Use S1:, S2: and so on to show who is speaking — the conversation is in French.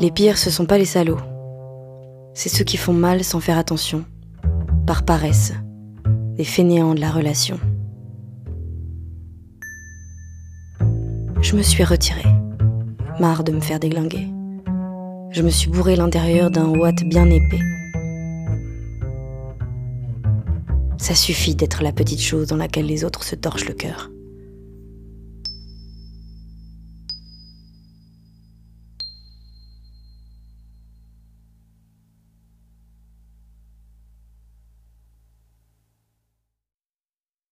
S1: Les pires, ce sont pas les salauds. C'est ceux qui font mal sans faire attention, par paresse, des fainéants de la relation. Je me suis retirée, marre de me faire déglinguer. Je me suis bourré l'intérieur d'un watt bien épais. Ça suffit d'être la petite chose dans laquelle les autres se torchent le cœur.